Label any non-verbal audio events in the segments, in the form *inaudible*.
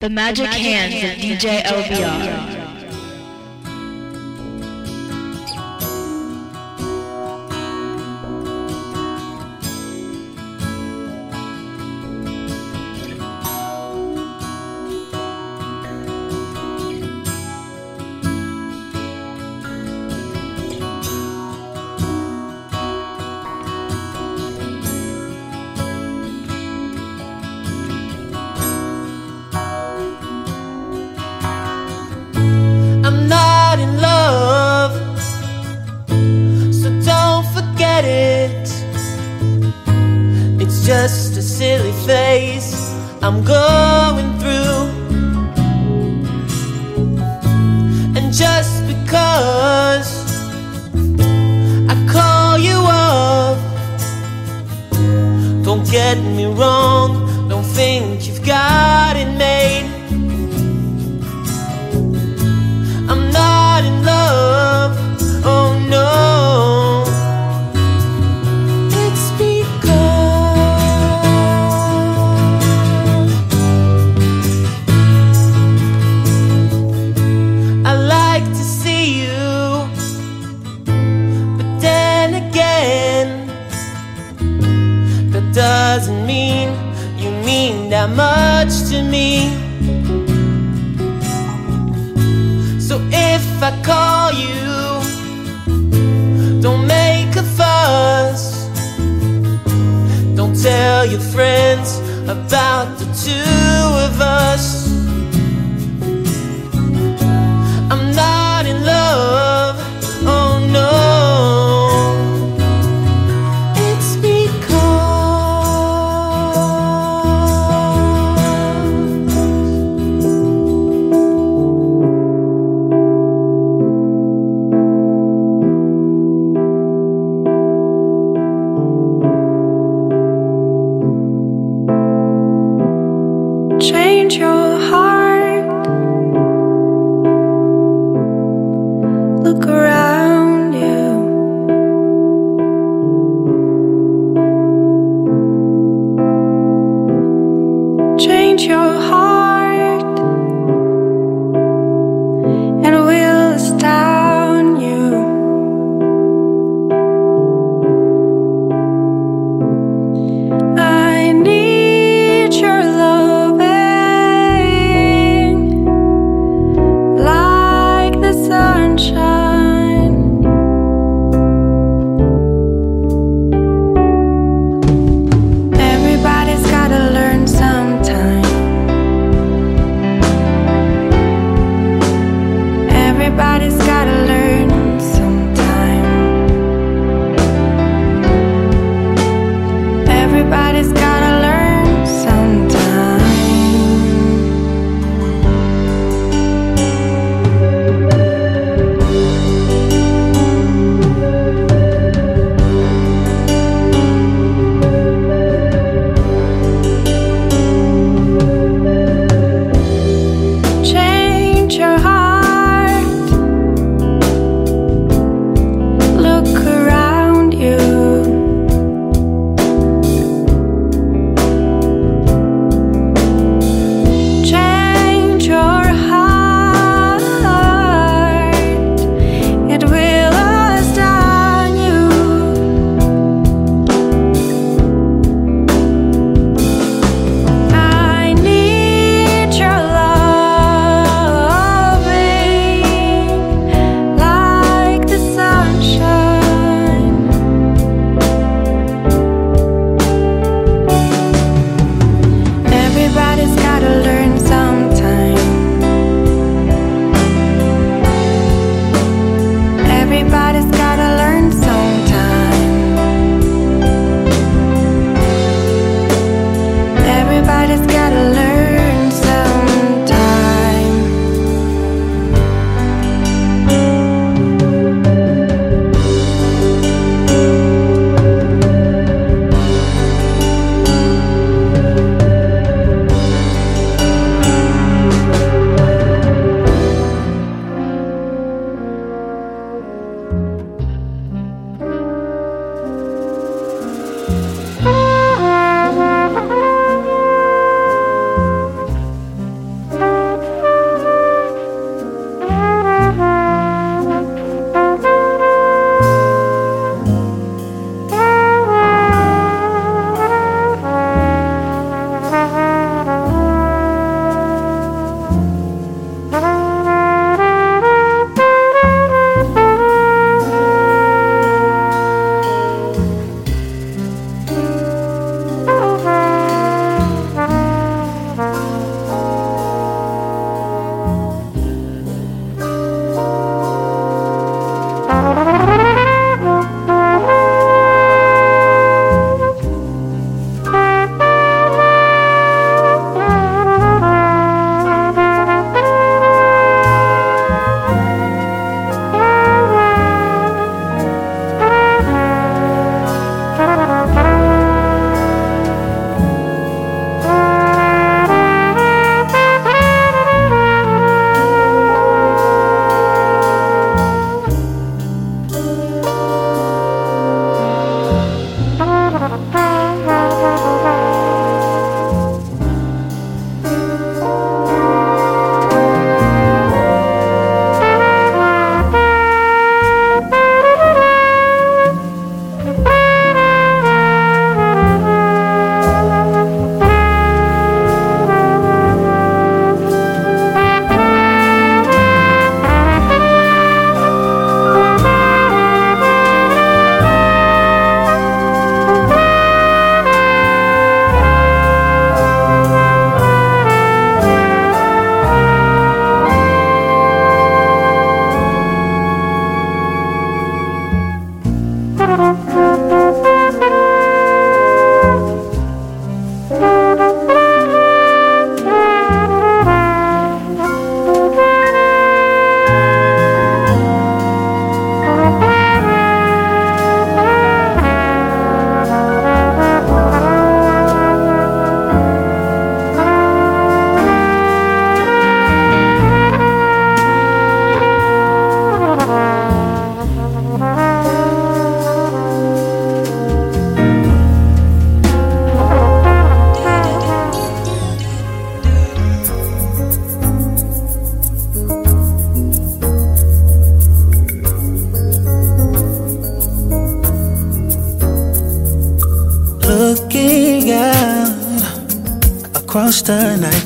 The magic, the magic hands, hands of DJ LBR.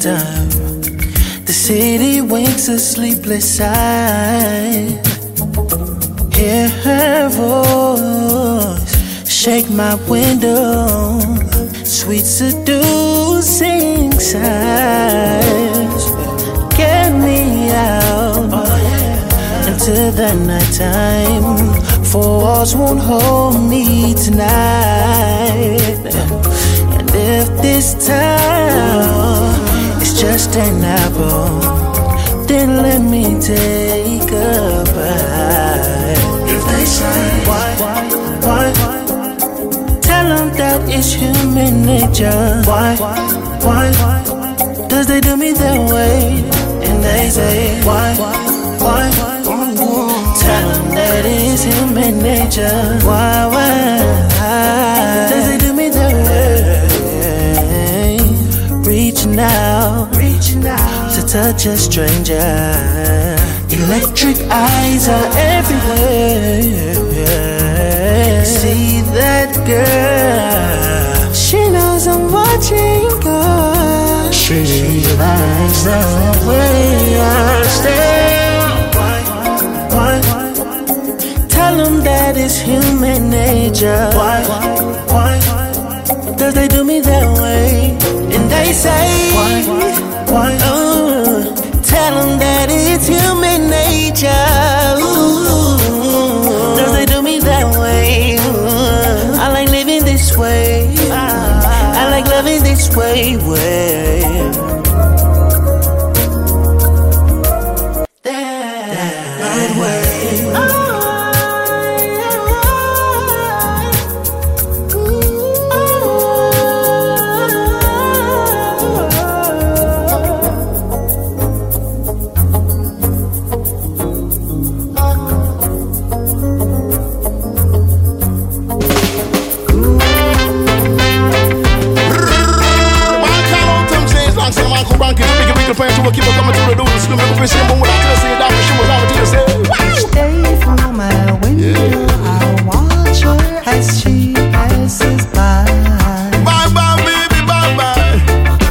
The. The city winks a sleepless eye. Hear her voice, shake my window, sweet seducing sighs. Get me out into the nighttime. Four walls won't hold me tonight. And if this is just an apple, then let me take a bite. If they say why, why, why, tell them that it's human nature. Why, why, does they do me that way? And they say why, why, tell them that it's human nature. Why, why, does they do me that way? Reaching out, reaching out to touch a stranger. Electric eyes are everywhere. See that girl? She knows I'm watching her. She likes the way I stare. Why? Why? Tell them that it's human nature. Why? Why? Does they do me that way? They say, Why? Why? Oh, tell them that it's human nature. Ooh, does they do me that way? Ooh, I like living this way. Ah. I like loving this way. way. Door, screaming up a shame, but when I could say that, she was on the say. Stay from my window. I watch her as she passes by. Bye bye, baby, bye bye.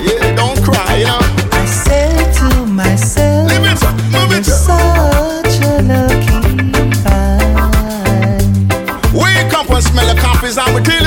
Yeah, don't cry, you know. I said to myself, Live it up, move it up. such a lucky guy Wake up and smell the coffees, I'm gonna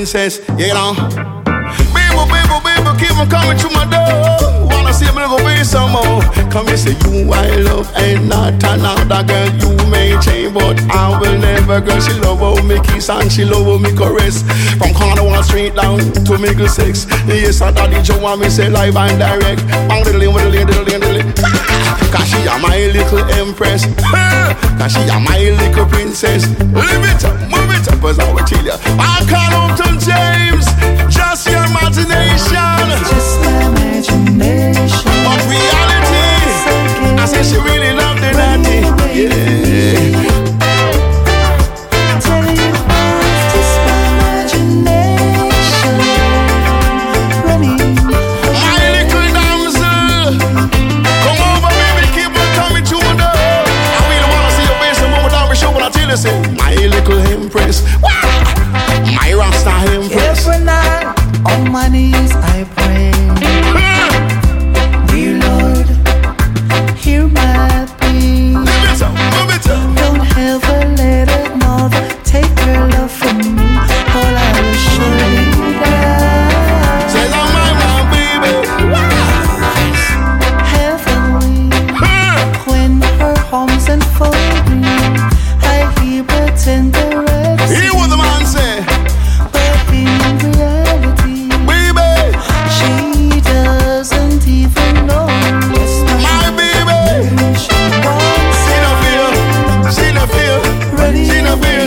princess. You know. Baby, baby, baby, keep on coming to my door. Wanna see me go be some more. Come and say you I love and not another girl. You may change, but I will never. Girl, she love me kiss and she love me caress. From corner one street down to Middle Six. Yes, and daddy Joe want me say live and direct. Bang diddly, diddly, diddly, diddly. Cause she a my little empress. *laughs* Cause she a my little princess. Live it up, move it up, as I will tell you. I call out to James. Just your imagination. Just imagination. But reality, I say she really loved the natty. Yeah. Empress, Wah! my rasta empress. Every night on my knees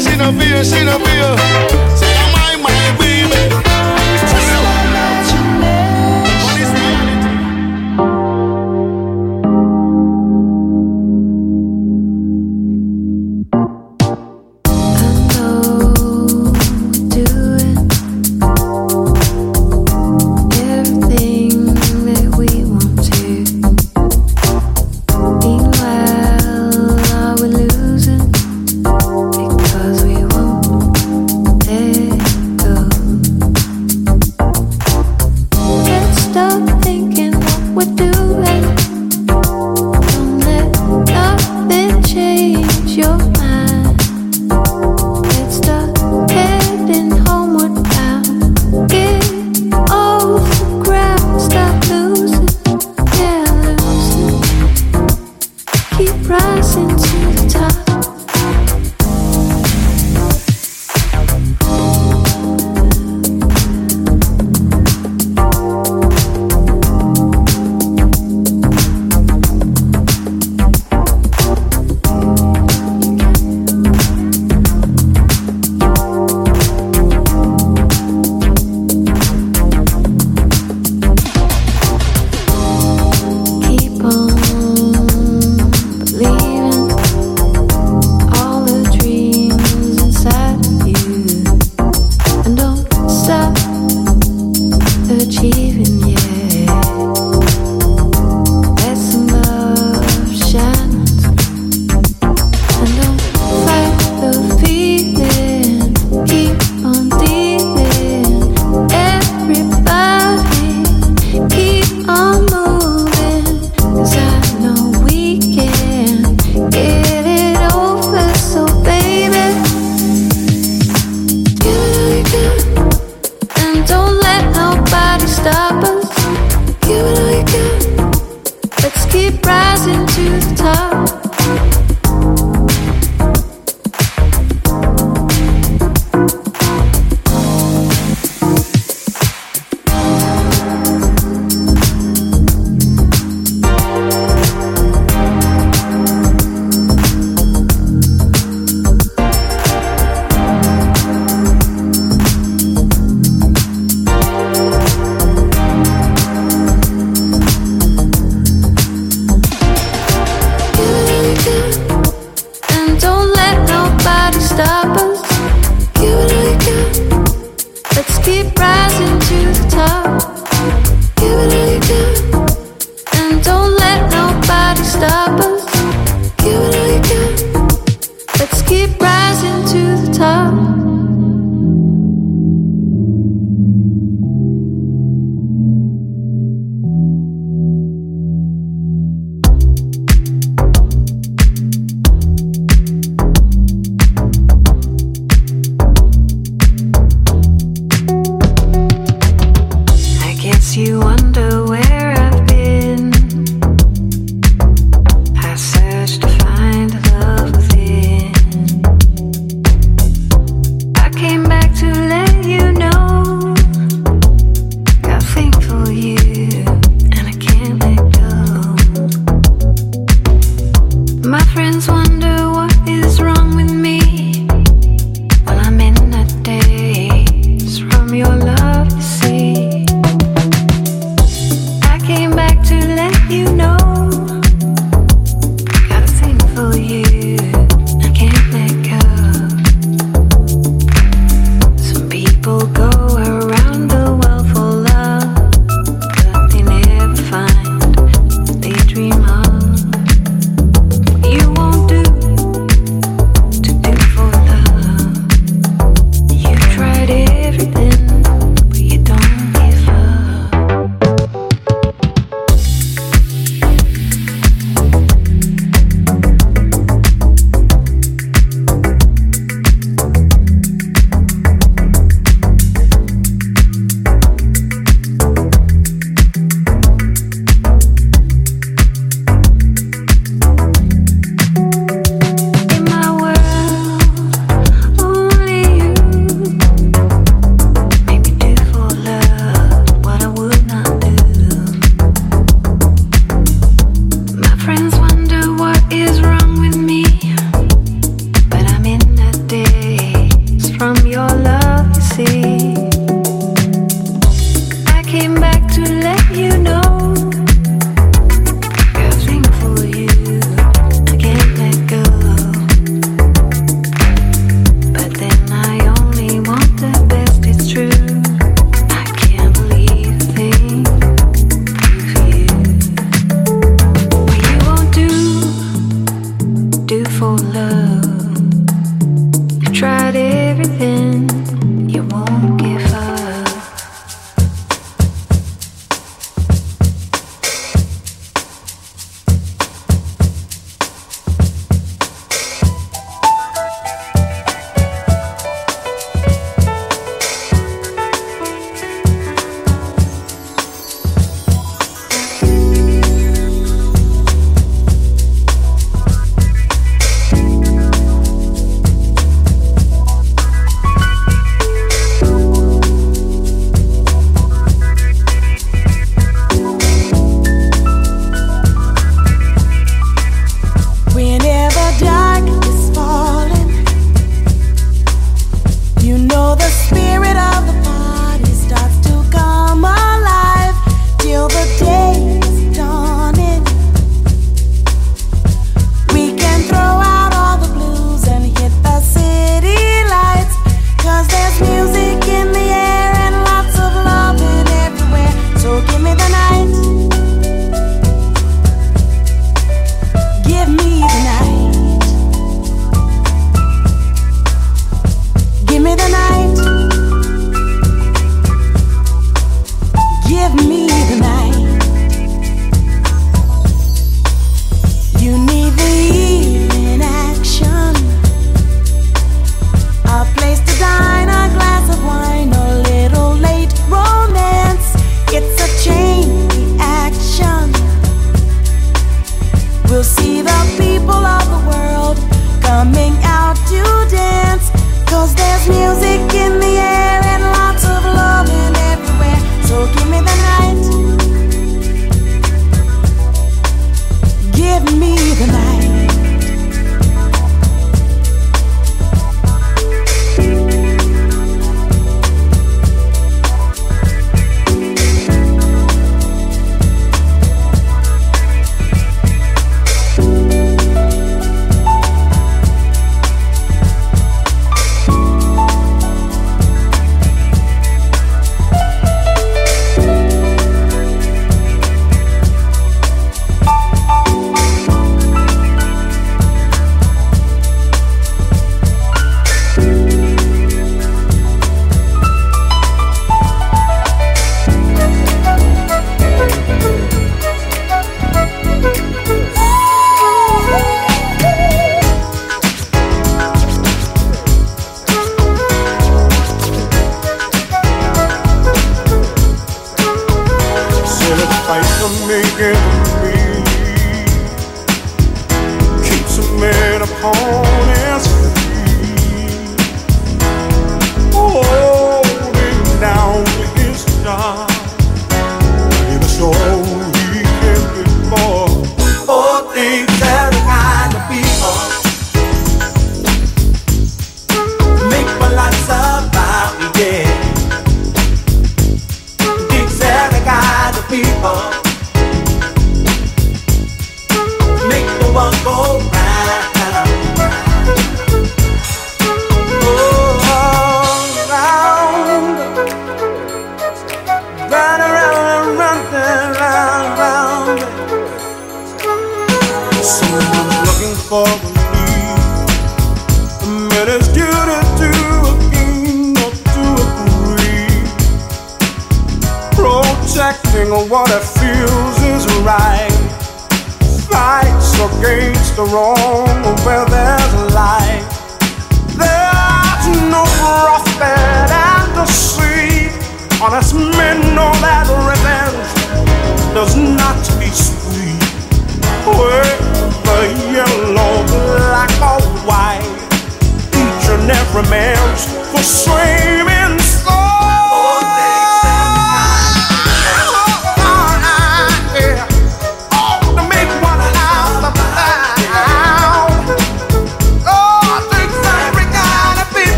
si no pío, si no pío.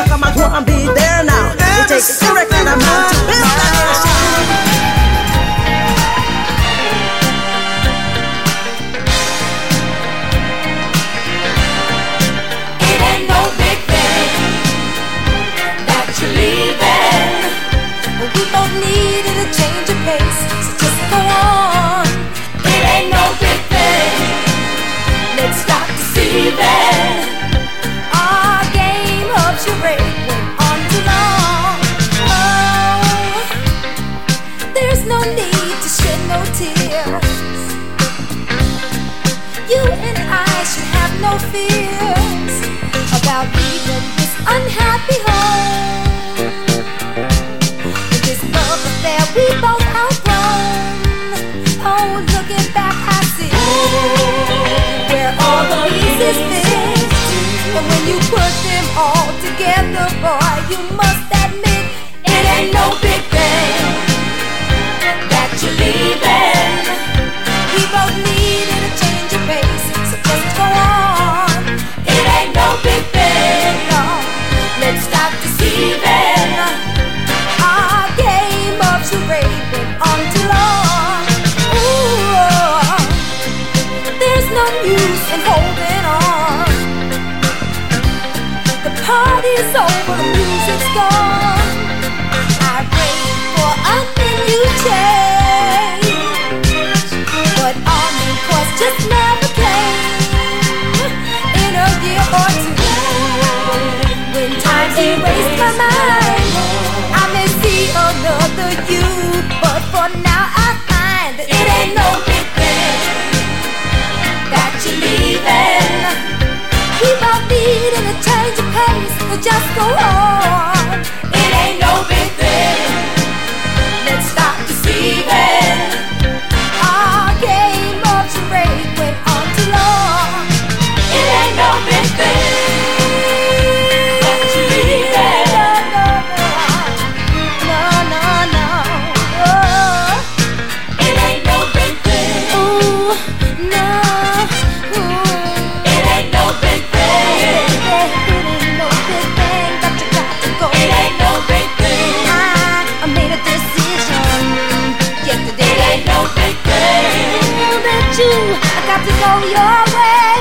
Cause I'm a go and be there now. It takes a I'm to build that unhappy. you, but for now I find that it ain't no big thing that you're leaving. A change of pace, so just go on. It ain't no big thing. to go your way.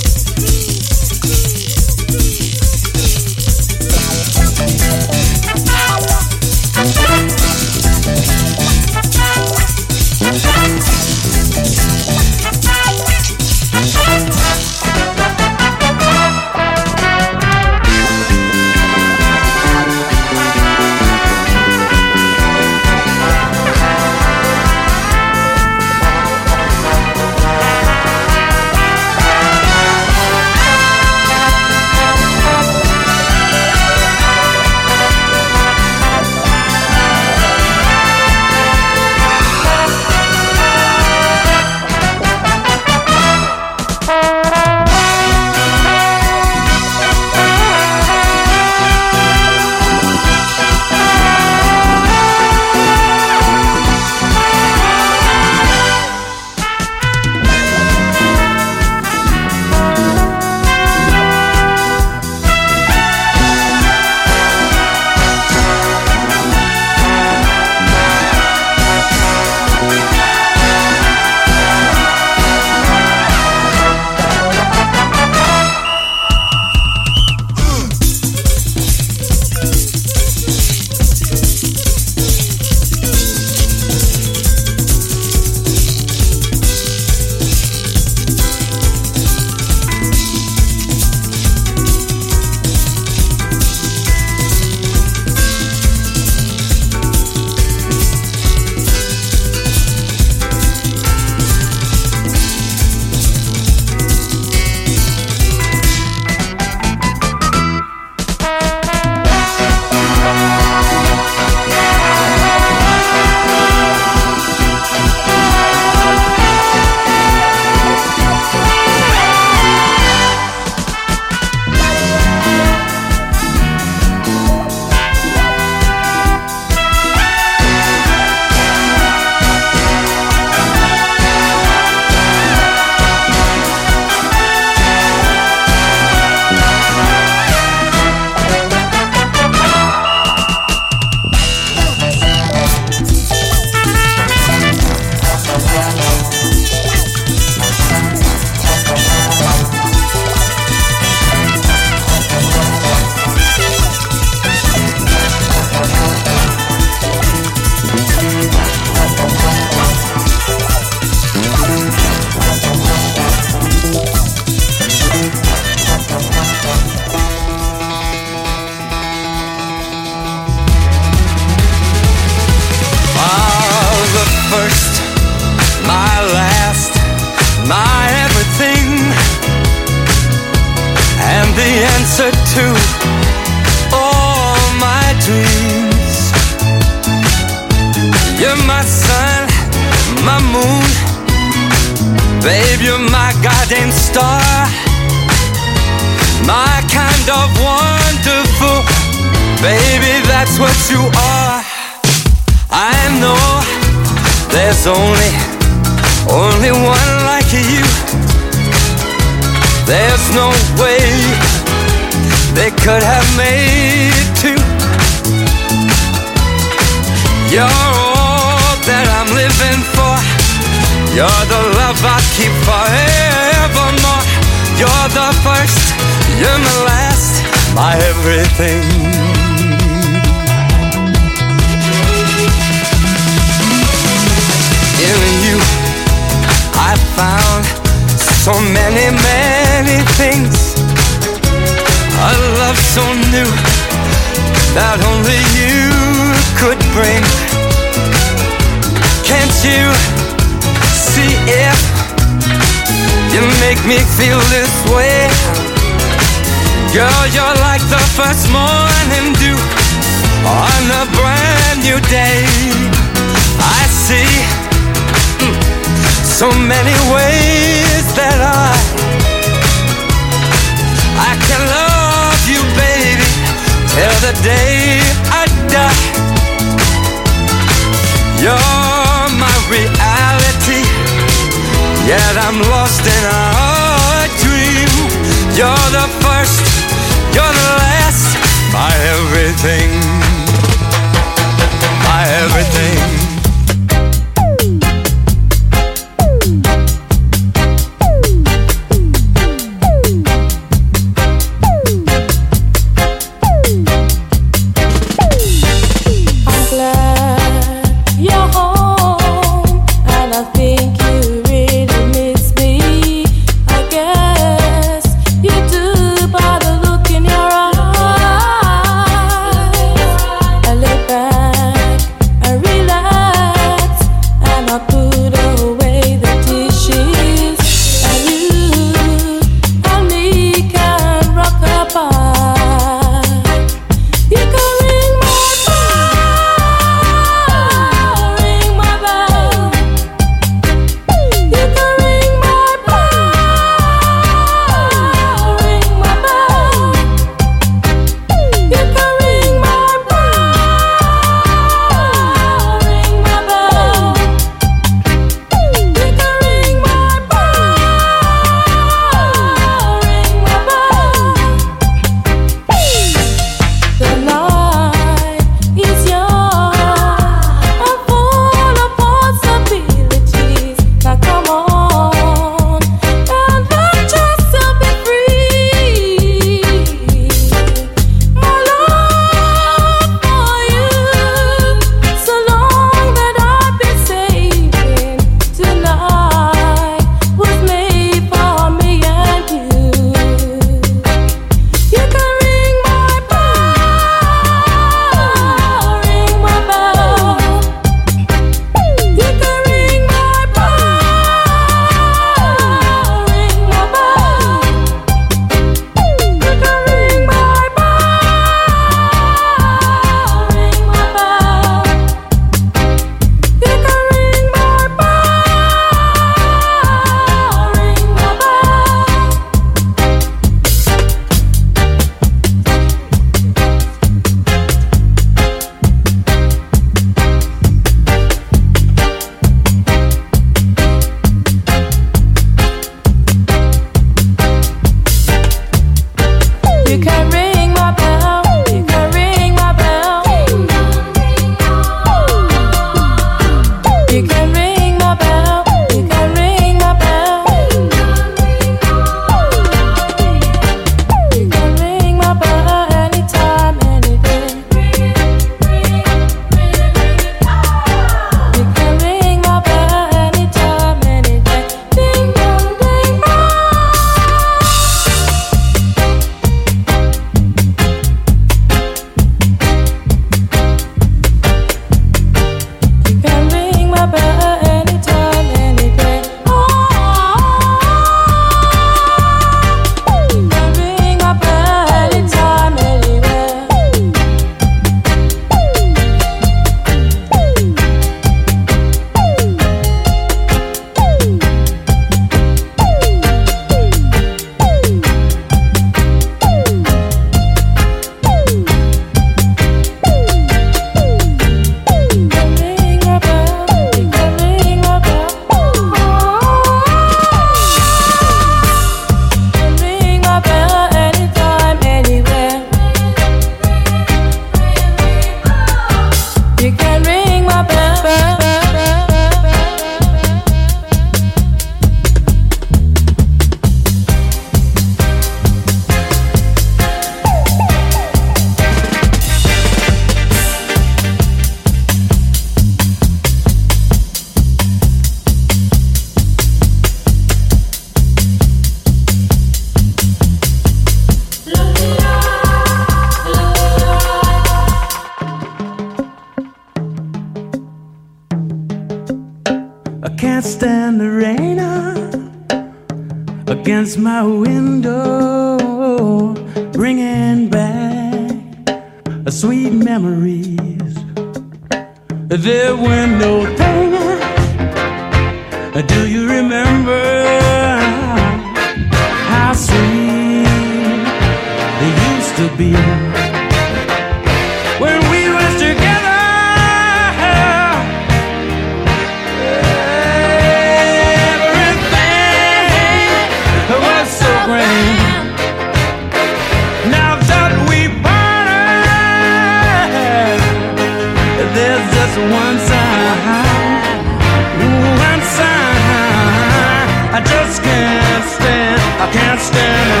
stand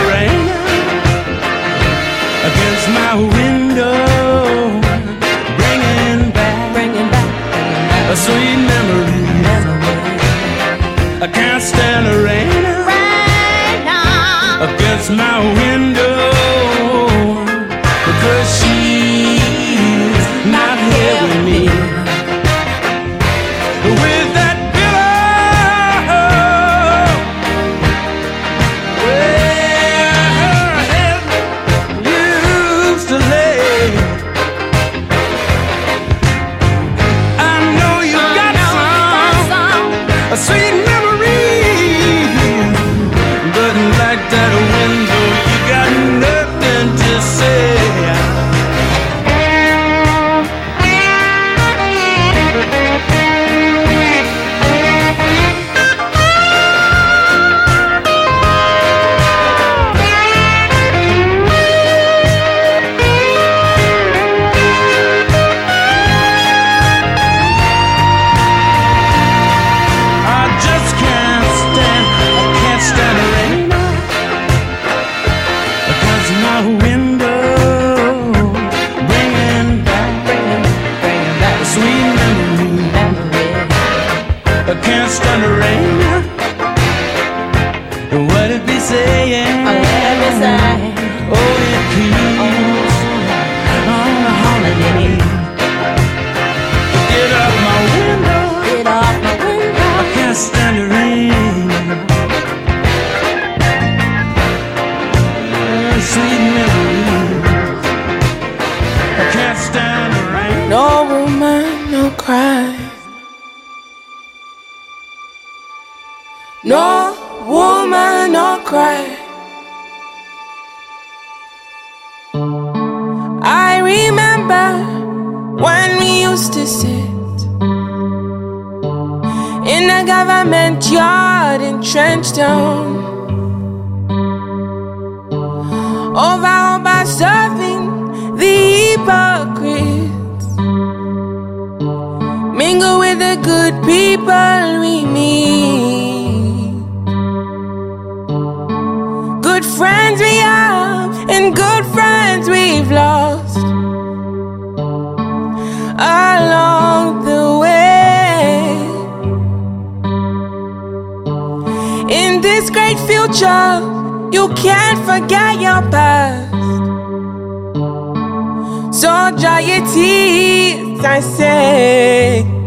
along the way. In this great future, you can't forget your past. So dry your tears, I say.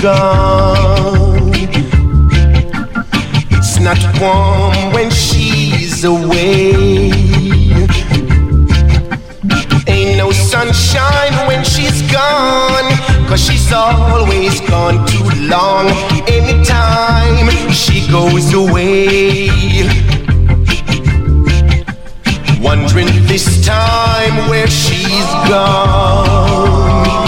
Gone. It's not warm when she's away. Ain't no sunshine when she's gone. Cause she's always gone too long. Anytime she goes away. Wondering this time where she's gone.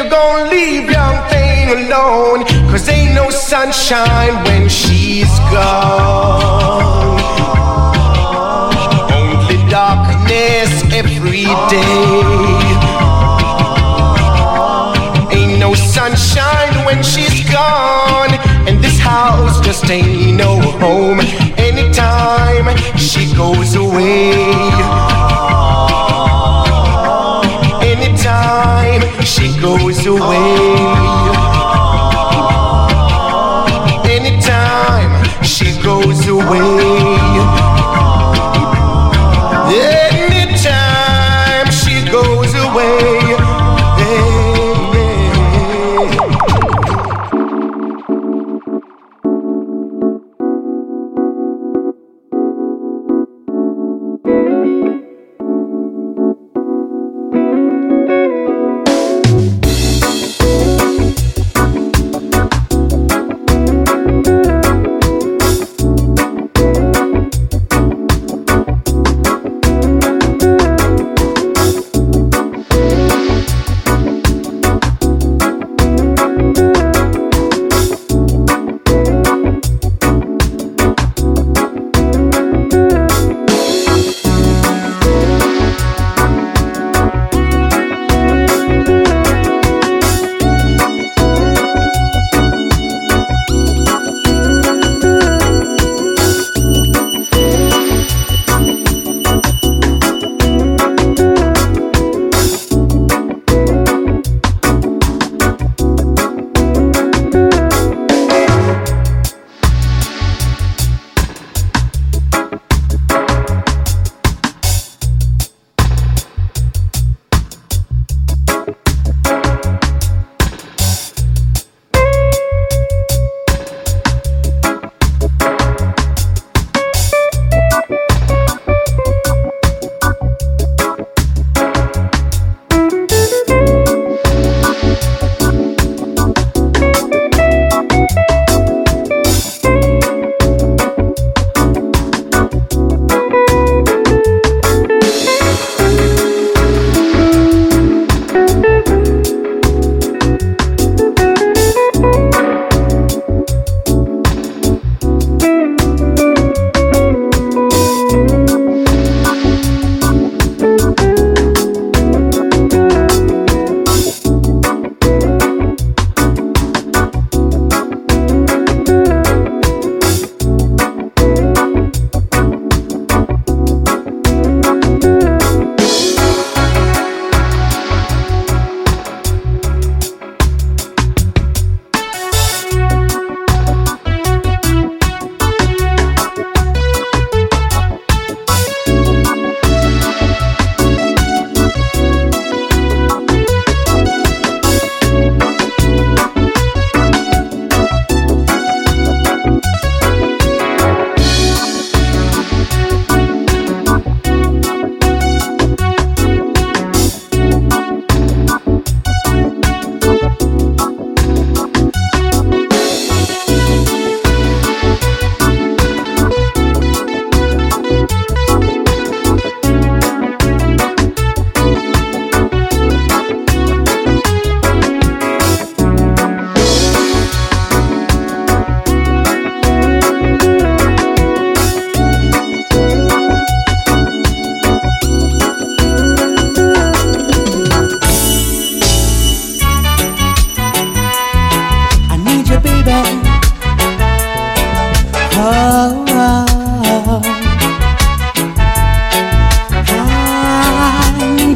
You're gonna leave young thing alone, cause ain't no sunshine when she's gone. Only darkness every day. Ain't no sunshine when she's gone. And this house just ain't no home. Anytime she goes away. She goes away. Anytime she goes away.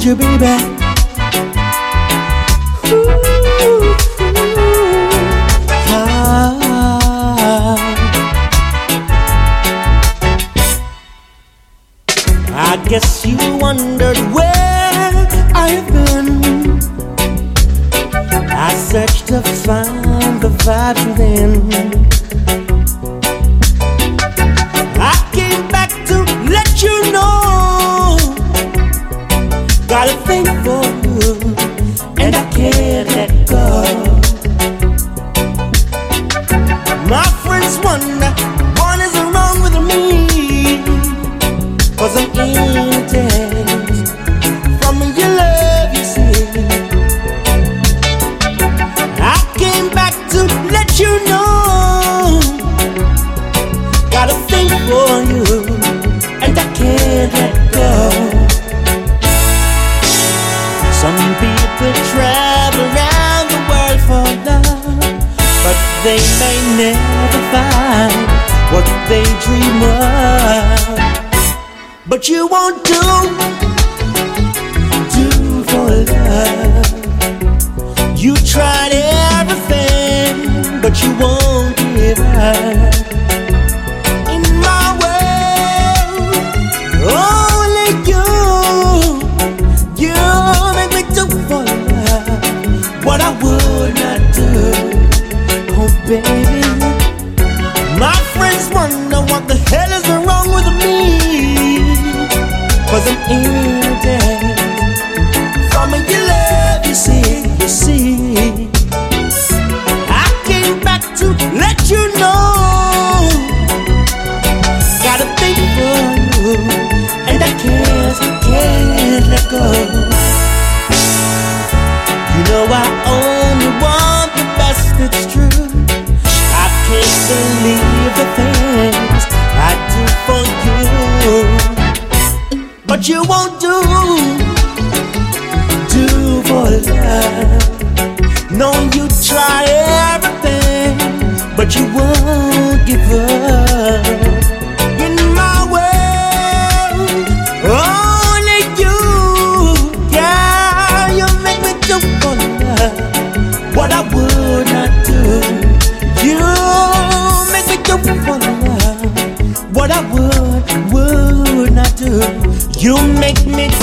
you be back? what I would not do. You make me do what I would, would not do. You make me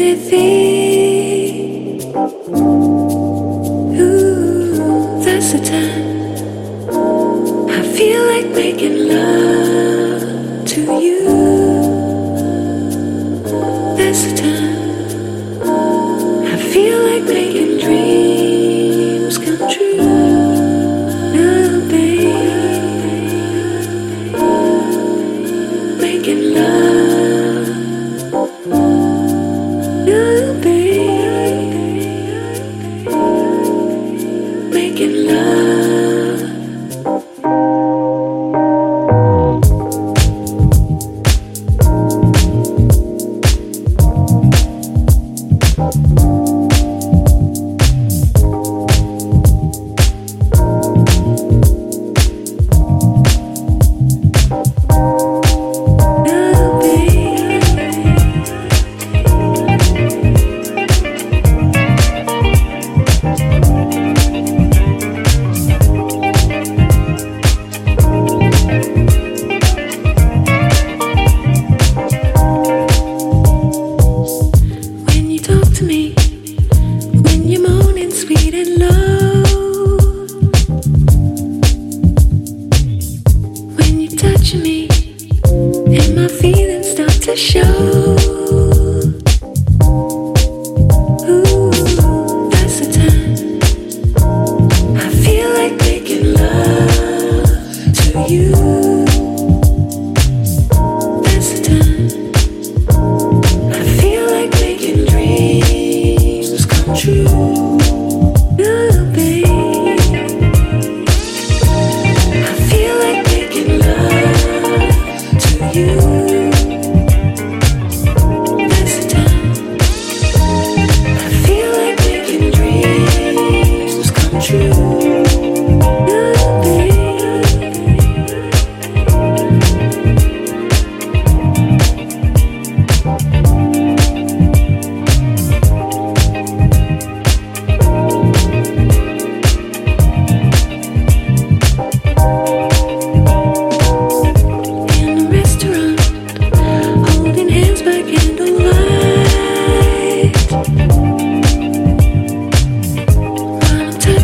you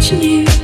watching you.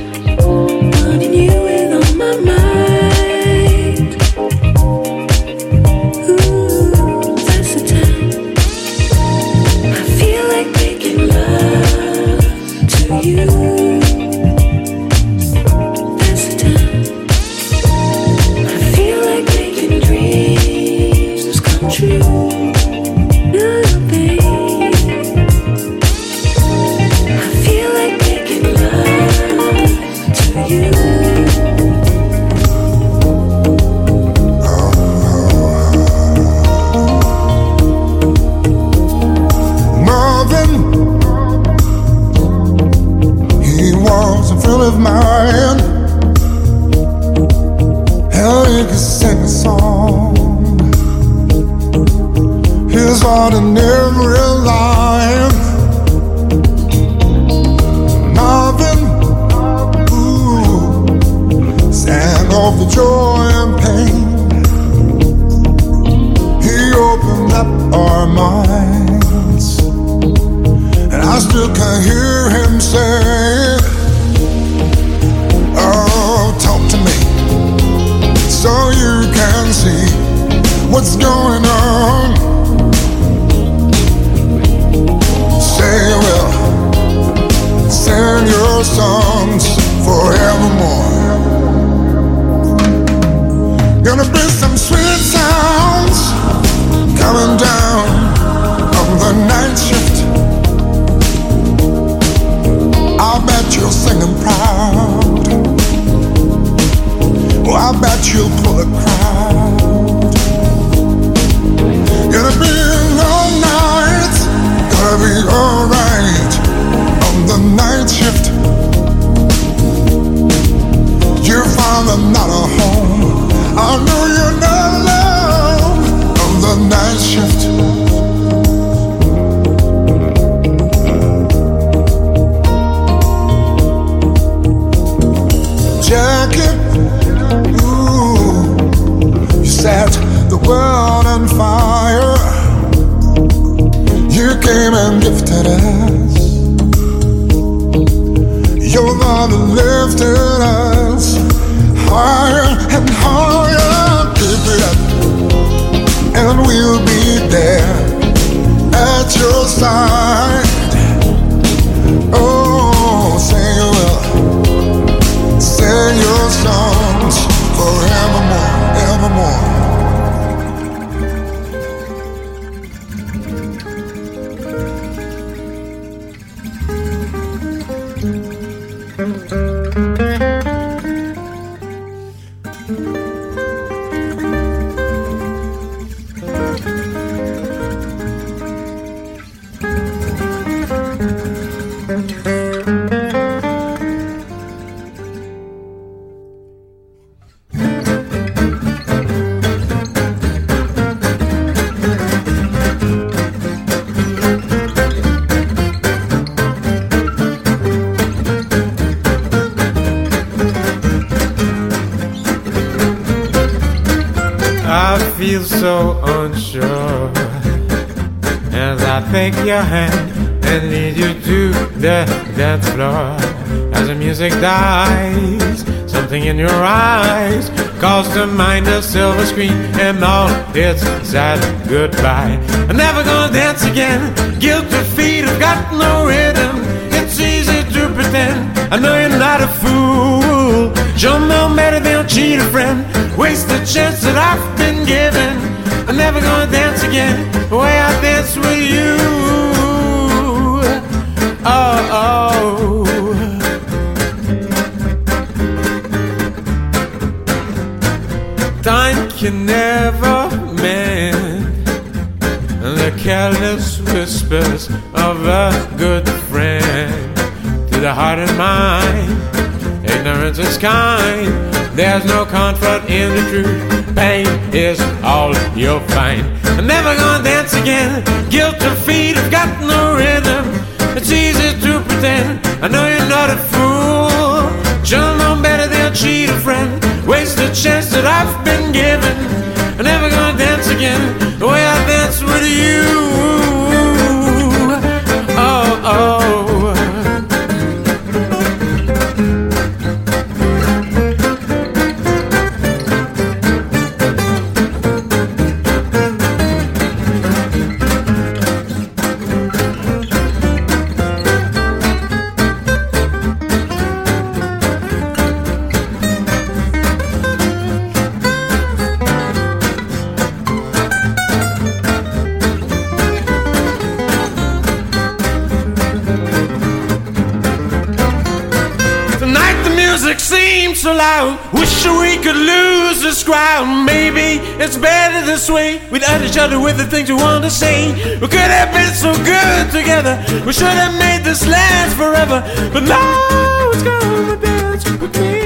Screen and all its sad goodbye. I'm never gonna dance again. Guilty feet have got no rhythm. It's easy to pretend. I know you're not a fool. Show no better than cheat a friend. Waste the chance that I've been given. I'm never gonna dance again the way I dance with you. Can never mend the careless whispers of a good friend to the heart and mind. Ignorance is kind. There's no comfort in the truth. Pain is all you'll find. I'm never gonna dance again. Guilt or feet have got no rhythm. It's easy to pretend. I know you're not a fool. Cheat a friend. Waste the chance that I've been given. I'm never gonna dance again the way so loud. Wish we could lose this crowd. Maybe it's better this way. Without each other with the things we want to say. We could have been so good together. We should have made this last forever. But now it's gonna dance with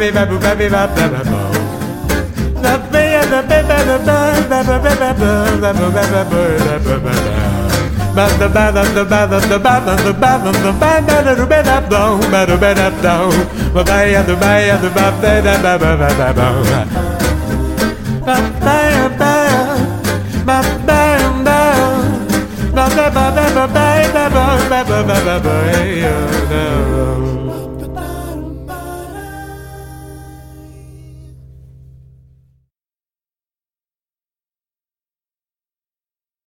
Should baby baby baby baby baby The baby the baby the baby the baby the baby but the bad the bad the bad the bad the bad the the bad up down better better up down but by the by the bad the bad bad bad bad bad bad bad bad bad bad bad bad bad bad bad